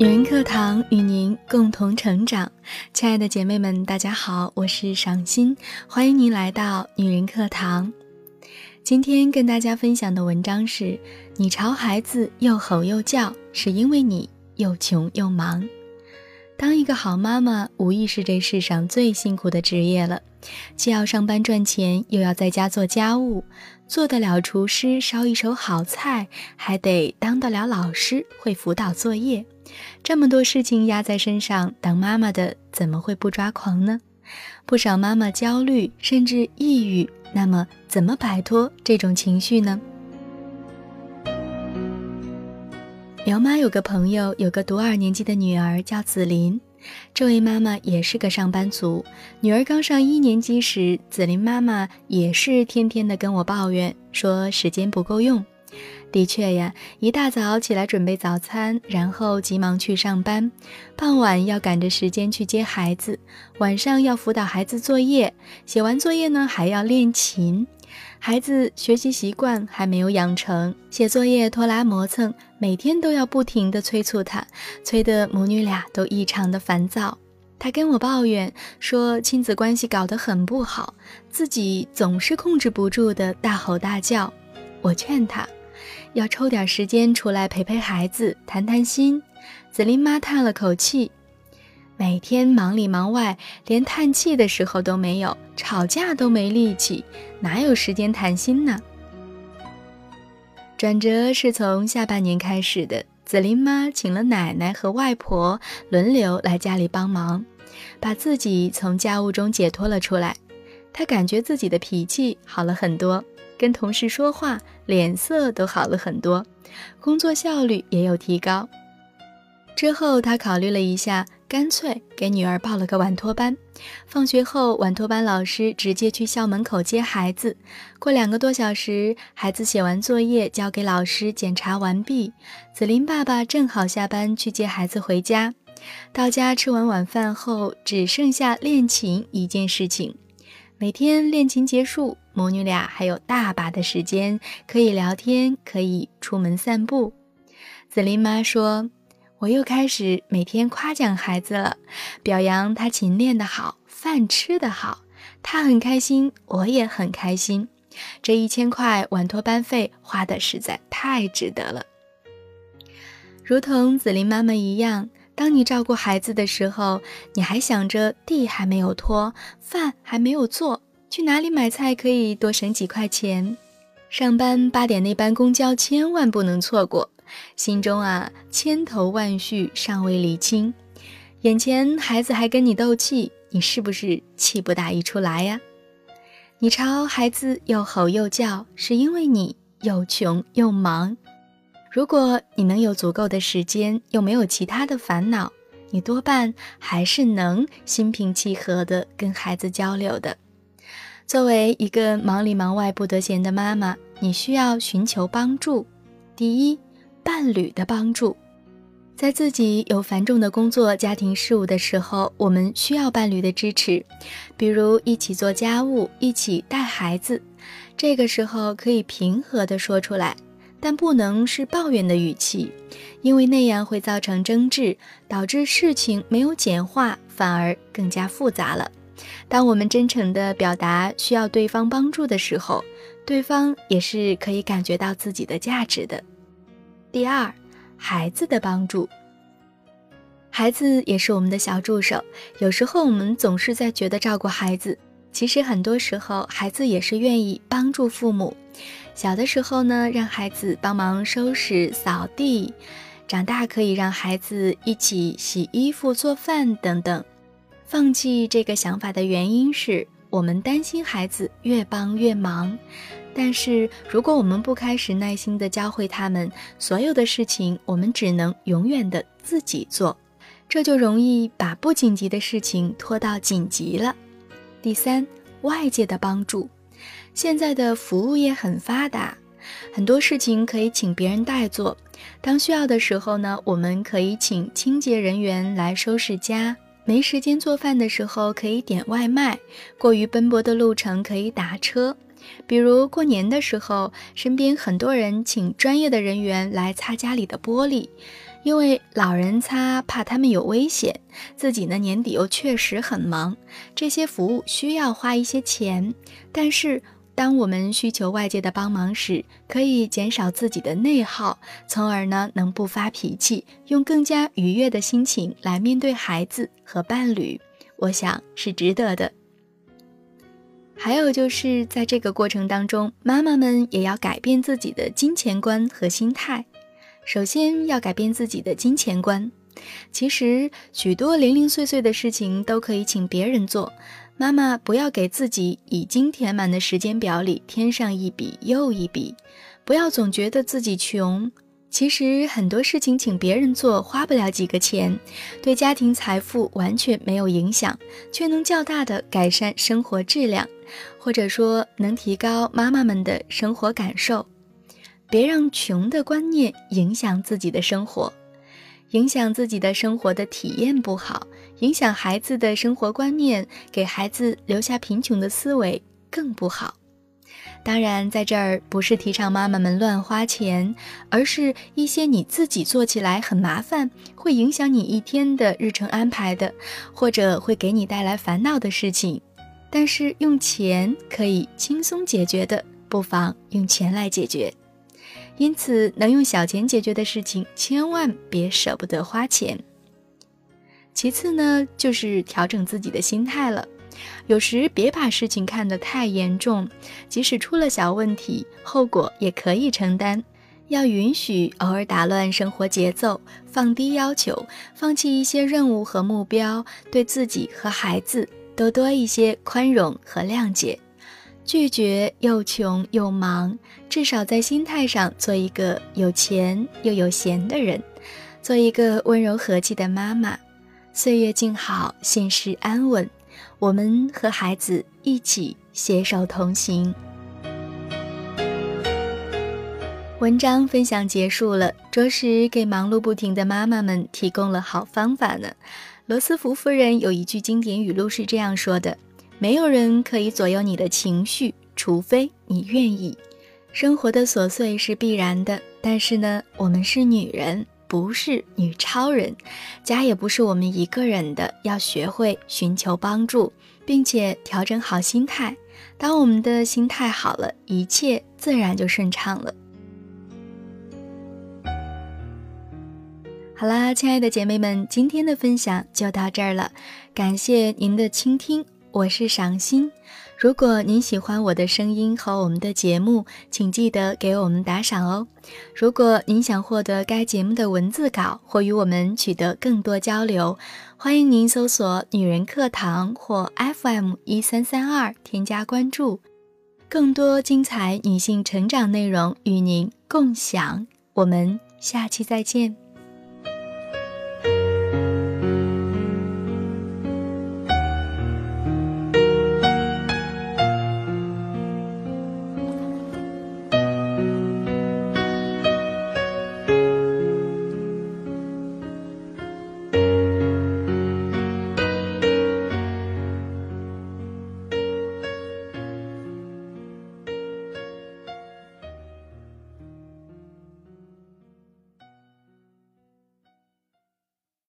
女人课堂与您共同成长，亲爱的姐妹们，大家好，我是赏心，欢迎您来到女人课堂。今天跟大家分享的文章是：你朝孩子又吼又叫，是因为你又穷又忙。当一个好妈妈，无疑是这世上最辛苦的职业了，既要上班赚钱，又要在家做家务，做得了厨师，烧一手好菜，还得当得了老师，会辅导作业。这么多事情压在身上，当妈妈的怎么会不抓狂呢？不少妈妈焦虑，甚至抑郁。那么，怎么摆脱这种情绪呢？苗妈有个朋友，有个读二年级的女儿叫紫琳。这位妈妈也是个上班族。女儿刚上一年级时，紫琳妈妈也是天天的跟我抱怨，说时间不够用。的确呀，一大早起来准备早餐，然后急忙去上班，傍晚要赶着时间去接孩子，晚上要辅导孩子作业，写完作业呢还要练琴。孩子学习习惯还没有养成，写作业拖拉磨蹭，每天都要不停地催促他，催得母女俩都异常的烦躁。他跟我抱怨说，亲子关系搞得很不好，自己总是控制不住的大吼大叫。我劝他，要抽点时间出来陪陪孩子，谈谈心。紫琳妈叹了口气。每天忙里忙外，连叹气的时候都没有，吵架都没力气，哪有时间谈心呢？转折是从下半年开始的，紫琳妈请了奶奶和外婆轮流来家里帮忙，把自己从家务中解脱了出来。她感觉自己的脾气好了很多，跟同事说话脸色都好了很多，工作效率也有提高。之后，他考虑了一下。干脆给女儿报了个晚托班，放学后晚托班老师直接去校门口接孩子。过两个多小时，孩子写完作业交给老师检查完毕，紫琳爸爸正好下班去接孩子回家。到家吃完晚饭后，只剩下练琴一件事情。每天练琴结束，母女俩还有大把的时间可以聊天，可以出门散步。紫琳妈说。我又开始每天夸奖孩子了，表扬他琴练得好，饭吃得好，他很开心，我也很开心。这一千块晚托班费花的实在太值得了。如同紫琳妈妈一样，当你照顾孩子的时候，你还想着地还没有拖，饭还没有做，去哪里买菜可以多省几块钱？上班八点那班公交千万不能错过。心中啊，千头万绪尚未理清，眼前孩子还跟你斗气，你是不是气不打一处来呀？你朝孩子又吼又叫，是因为你又穷又忙。如果你能有足够的时间，又没有其他的烦恼，你多半还是能心平气和地跟孩子交流的。作为一个忙里忙外不得闲的妈妈，你需要寻求帮助。第一。伴侣的帮助，在自己有繁重的工作、家庭事务的时候，我们需要伴侣的支持，比如一起做家务、一起带孩子。这个时候可以平和地说出来，但不能是抱怨的语气，因为那样会造成争执，导致事情没有简化，反而更加复杂了。当我们真诚地表达需要对方帮助的时候，对方也是可以感觉到自己的价值的。第二，孩子的帮助。孩子也是我们的小助手。有时候我们总是在觉得照顾孩子，其实很多时候孩子也是愿意帮助父母。小的时候呢，让孩子帮忙收拾、扫地；长大可以让孩子一起洗衣服、做饭等等。放弃这个想法的原因是我们担心孩子越帮越忙。但是，如果我们不开始耐心地教会他们，所有的事情我们只能永远的自己做，这就容易把不紧急的事情拖到紧急了。第三，外界的帮助。现在的服务业很发达，很多事情可以请别人代做。当需要的时候呢，我们可以请清洁人员来收拾家；没时间做饭的时候，可以点外卖；过于奔波的路程，可以打车。比如过年的时候，身边很多人请专业的人员来擦家里的玻璃，因为老人擦怕他们有危险，自己呢年底又确实很忙，这些服务需要花一些钱。但是，当我们需求外界的帮忙时，可以减少自己的内耗，从而呢能不发脾气，用更加愉悦的心情来面对孩子和伴侣，我想是值得的。还有就是在这个过程当中，妈妈们也要改变自己的金钱观和心态。首先要改变自己的金钱观。其实许多零零碎碎的事情都可以请别人做。妈妈不要给自己已经填满的时间表里添上一笔又一笔，不要总觉得自己穷。其实很多事情请别人做花不了几个钱，对家庭财富完全没有影响，却能较大的改善生活质量，或者说能提高妈妈们的生活感受。别让穷的观念影响自己的生活，影响自己的生活的体验不好，影响孩子的生活观念，给孩子留下贫穷的思维更不好。当然，在这儿不是提倡妈妈们乱花钱，而是一些你自己做起来很麻烦，会影响你一天的日程安排的，或者会给你带来烦恼的事情。但是用钱可以轻松解决的，不妨用钱来解决。因此，能用小钱解决的事情，千万别舍不得花钱。其次呢，就是调整自己的心态了。有时别把事情看得太严重，即使出了小问题，后果也可以承担。要允许偶尔打乱生活节奏，放低要求，放弃一些任务和目标，对自己和孩子都多一些宽容和谅解。拒绝又穷又忙，至少在心态上做一个有钱又有闲的人，做一个温柔和气的妈妈。岁月静好，现实安稳，我们和孩子一起携手同行。文章分享结束了，着实给忙碌不停的妈妈们提供了好方法呢。罗斯福夫人有一句经典语录是这样说的。没有人可以左右你的情绪，除非你愿意。生活的琐碎是必然的，但是呢，我们是女人，不是女超人，家也不是我们一个人的，要学会寻求帮助，并且调整好心态。当我们的心态好了，一切自然就顺畅了。好啦，亲爱的姐妹们，今天的分享就到这儿了，感谢您的倾听。我是赏心，如果您喜欢我的声音和我们的节目，请记得给我们打赏哦。如果您想获得该节目的文字稿或与我们取得更多交流，欢迎您搜索“女人课堂”或 FM 一三三二添加关注，更多精彩女性成长内容与您共享。我们下期再见。